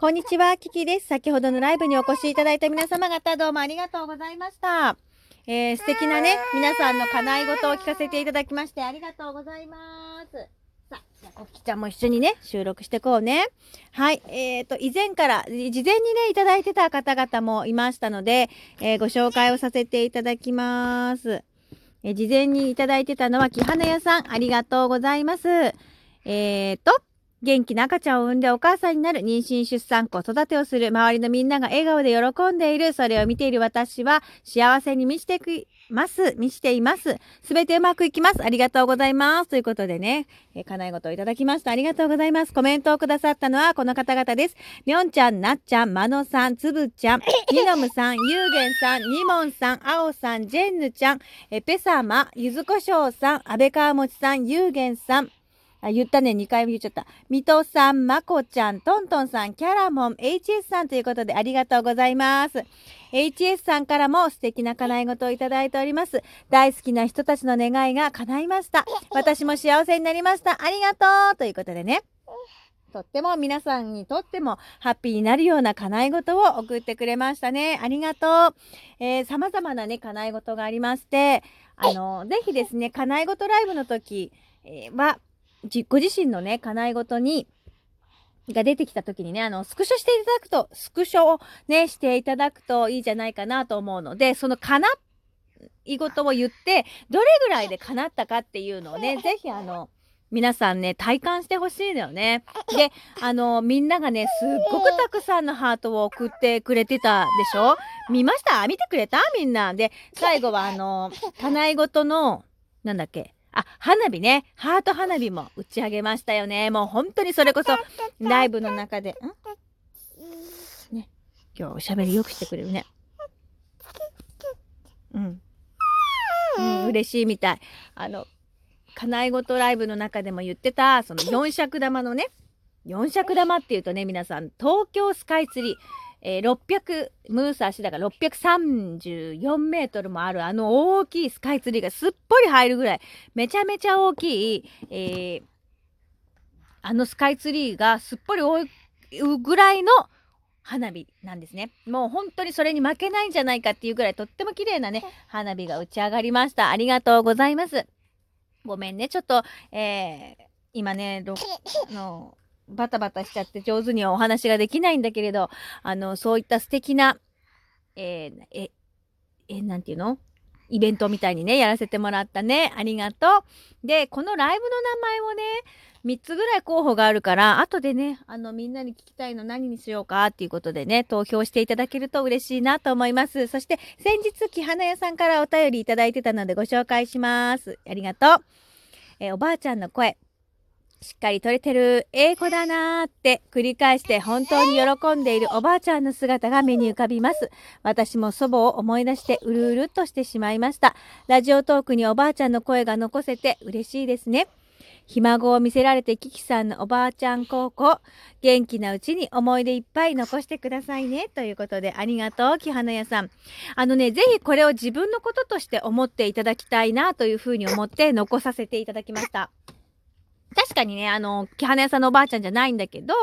こんにちは、キキです。先ほどのライブにお越しいただいた皆様方、どうもありがとうございました。えー、素敵なね、皆さんの叶い事を聞かせていただきまして、ありがとうございます。さあ、じゃあ、コッキちゃんも一緒にね、収録してこうね。はい。えーと、以前から、事前にね、いただいてた方々もいましたので、えーご紹介をさせていただきます。えー事前にいただいてたのは、木花屋さん、ありがとうございます。えーと、元気な赤ちゃんを産んでお母さんになる妊娠出産子育てをする周りのみんなが笑顔で喜んでいるそれを見ている私は幸せに満ちています。満ちています。すべてうまくいきます。ありがとうございます。ということでね、えー、叶い事をいただきました。ありがとうございます。コメントをくださったのはこの方々です。みょんちゃんなっちゃんまのさんつぶちゃん にのむさんゆうげんさんにもんさんあおさんジェンヌちゃんえーペサマゆずこしょうさん安倍川もちさんゆうげんさんあ、言ったね。2回も言っちゃった。水戸さん、まこちゃん、トントンさん、キャラモン、HS さんということでありがとうございます。HS さんからも素敵な叶い事をいただいております。大好きな人たちの願いが叶いました。私も幸せになりました。ありがとうということでね。とっても皆さんにとってもハッピーになるような叶い事を送ってくれましたね。ありがとう。えー、様々なね、叶い事がありまして、あの、ぜひですね、叶い事ライブの時、えーは、ご自身のね、叶い事に、が出てきた時にね、あの、スクショしていただくと、スクショをね、していただくといいじゃないかなと思うので、その叶い事を言って、どれぐらいで叶ったかっていうのをね、ぜひあの、皆さんね、体感してほしいのよね。で、あの、みんながね、すっごくたくさんのハートを送ってくれてたでしょ？見ました？見てくれた？みんな。で、最後はあの、叶い事の、なんだっけ？あ、花火ね。ハート花火も打ち上げましたよね。もう本当にそれこそ、ライブの中で。ん？ね。今日おしゃべりよくしてくれるね。うん。うん、嬉しいみたい。あの、叶い事ライブの中でも言ってた、その四尺玉のね、四尺玉っていうとね、皆さん、東京スカイツリー、えー600、ムース足だから634メートルもあるあの大きいスカイツリーがすっぽり入るぐらい、めちゃめちゃ大きい、えーあのスカイツリーがすっぽり覆うぐらいの花火なんですね。もう本当にそれに負けないんじゃないかっていうぐらいとっても綺麗なね、花火が打ち上がりました。ありがとうございます。ごめんね、ちょっと、えー今ね、あの、バタバタしちゃって上手にはお話ができないんだけれど、あの、そういった素敵な、えーえ、え、なんていうの？イベントみたいにね、やらせてもらったね。ありがとう。で、このライブの名前をね、3つぐらい候補があるから、後でね、あの、みんなに聞きたいの何にしようかっていうことでね、投票していただけると嬉しいなと思います。そして、先日、木花屋さんからお便りいただいてたのでご紹介します。ありがとう。えーおばあちゃんの声。しっかり取れてる、ええ子だなーって繰り返して本当に喜んでいるおばあちゃんの姿が目に浮かびます。私も祖母を思い出してうるうるっとしてしまいました。ラジオトークにおばあちゃんの声が残せて嬉しいですね。ひ孫を見せられてキキさんのおばあちゃん高校、元気なうちに思い出いっぱい残してくださいね。ということで、ありがとう、木花屋さん。あのね、ぜひこれを自分のこととして思っていただきたいなというふうに思って残させていただきました。確かにね、あの、木花屋さんのおばあちゃんじゃないんだけど、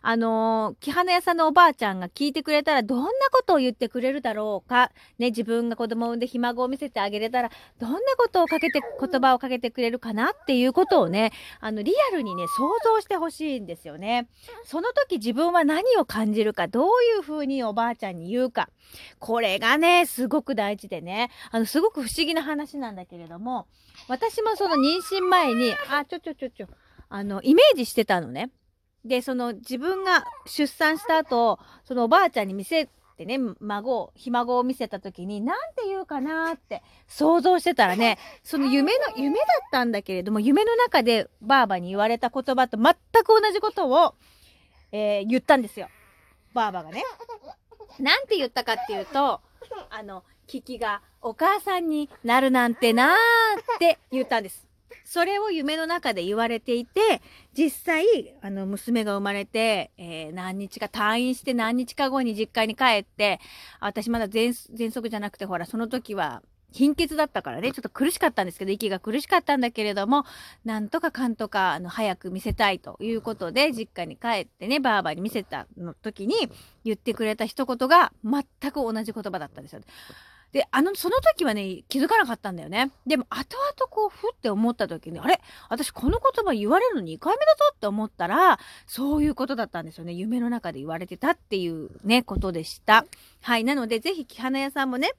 あの、木花屋さんのおばあちゃんが聞いてくれたらどんなことを言ってくれるだろうか。ね、自分が子供を産んでひ孫を見せてあげれたら、どんなことをかけて、言葉をかけてくれるかなっていうことをね、あの、リアルにね、想像してほしいんですよね。その時自分は何を感じるか、どういうふうにおばあちゃんに言うか。これがね、すごく大事でね、あの、すごく不思議な話なんだけれども、私もその妊娠前に、あ、ちょちょちょちょ、あの、イメージしてたのね。で、その自分が出産した後、そのおばあちゃんに見せてね、孫を、ひ孫を見せた時に、なんて言うかなって想像してたらね、その夢の、夢だったんだけれども、夢の中でばあばに言われた言葉と全く同じことを、えー言ったんですよ。ばあばがね。なんて言ったかっていうと、あの、キキがお母さんになるなんてなーって言ったんです。それを夢の中で言われていて、実際、あの、娘が生まれて、えー何日か退院して何日か後に実家に帰って、あ私まだ全、喘息じゃなくて、ほら、その時は、貧血だったからね、ちょっと苦しかったんですけど、息が苦しかったんだけれども、なんとかかんとか、あの、早く見せたいということで、実家に帰ってね、ばあばに見せたの時に言ってくれた一言が、全く同じ言葉だったんですよ。で、あの、その時はね、気づかなかったんだよね。でも、後々こう、ふって思った時に、あれ？私この言葉言われるの2回目だぞって思ったら、そういうことだったんですよね。夢の中で言われてたっていうね、ことでした。はい。なので、是非、木花屋さんもね、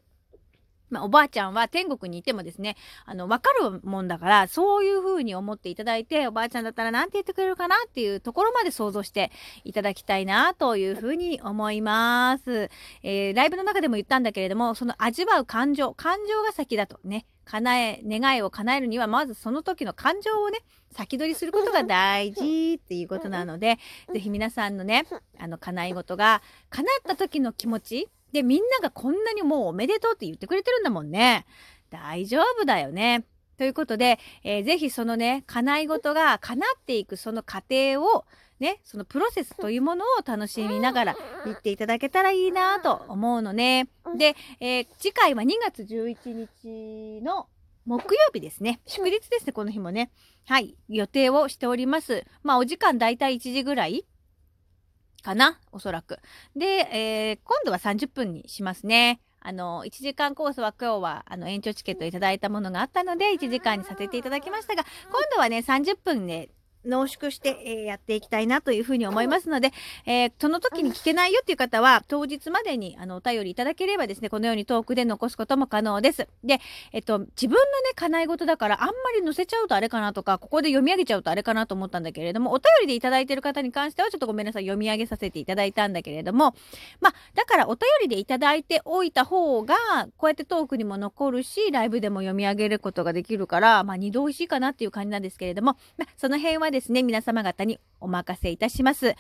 まあ、おばあちゃんは天国にいてもですね、あの、わかるもんだから、そういう風に思っていただいて、おばあちゃんだったら何て言ってくれるかなっていうところまで想像していただきたいなという風に思います。えー、ライブの中でも言ったんだけれども、その味わう感情、感情が先だとね、叶え、願いを叶えるには、まずその時の感情をね、先取りすることが大事っていうことなので、ぜひ皆さんのね、あの、叶い事が叶った時の気持ち、で、みんながこんなにもうおめでとうって言ってくれてるんだもんね。大丈夫だよね。ということで、えー、ぜひそのね、叶い事が叶っていくその過程を、ね、そのプロセスというものを楽しみながら行っていただけたらいいなと思うのね。で、えー、次回は2月11日の木曜日ですね。祝日ですね、この日もね。はい、予定をしております。まあ、お時間だいたい1時ぐらいかな？おそらく。で、えー、今度は30分にしますね。あの、1時間コースは今日は、あの、延長チケットいただいたものがあったので、1時間にさせていただきましたが、今度はね、30分ね、濃縮して、えー、やっていきたいなというふうに思いますので、えー、その時に聞けないよっていう方は、当日までにあのお便りいただければですね、このようにトークで残すことも可能です。で、えっと、自分のね、叶い事だから、あんまり載せちゃうとあれかなとか、ここで読み上げちゃうとあれかなと思ったんだけれども、お便りでいただいてる方に関しては、ちょっとごめんなさい、読み上げさせていただいたんだけれども、まあ、だからお便りでいただいておいた方が、こうやってトークにも残るし、ライブでも読み上げることができるから、まあ、二度美味しいかなっていう感じなんですけれども、まあ、その辺はですね、皆様方にお任せいたします。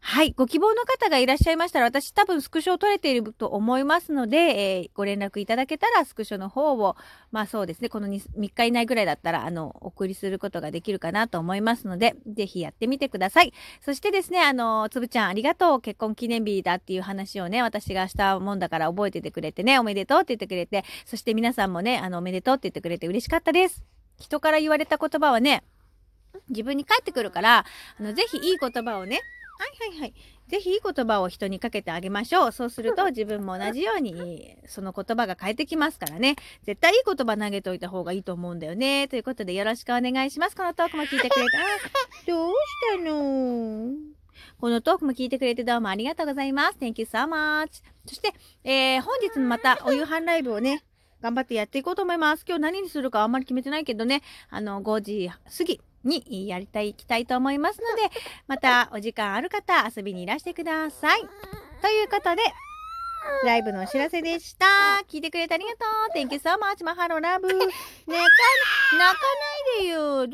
はい。ご希望の方がいらっしゃいましたら、私多分スクショを取れていると思いますので、えー、ご連絡いただけたら、スクショの方を、まあそうですね、この 3, 3日以内ぐらいだったら、あの、お送りすることができるかなと思いますので、ぜひやってみてください。そしてですね、あの、つぶちゃんありがとう。結婚記念日だっていう話をね、私がしたもんだから覚えててくれてね、おめでとうって言ってくれて、そして皆さんもね、あの、おめでとうって言ってくれて嬉しかったです。人から言われた言葉はね、自分に返ってくるから、あの、ぜひいい言葉をね、はいはいはい。ぜひいい言葉を人にかけてあげましょう。そうすると自分も同じようにその言葉が返ってきますからね。絶対いい言葉投げといた方がいいと思うんだよね。ということでよろしくお願いします。このトークも聞いてくれた。どうしたの？このトークも聞いてくれてどうもありがとうございます。Thank you so much. そして、えー、本日もまたお夕飯ライブをね、頑張ってやっていこうと思います。今日何にするかあんまり決めてないけどね、あの、5時過ぎにやりたい、いきたいと思いますので、またお時間ある方遊びにいらしてください。ということで、ライブのお知らせでした。聞いてくれてありがとう。Thank you so much. マハロラブ。泣か、泣かないでよ。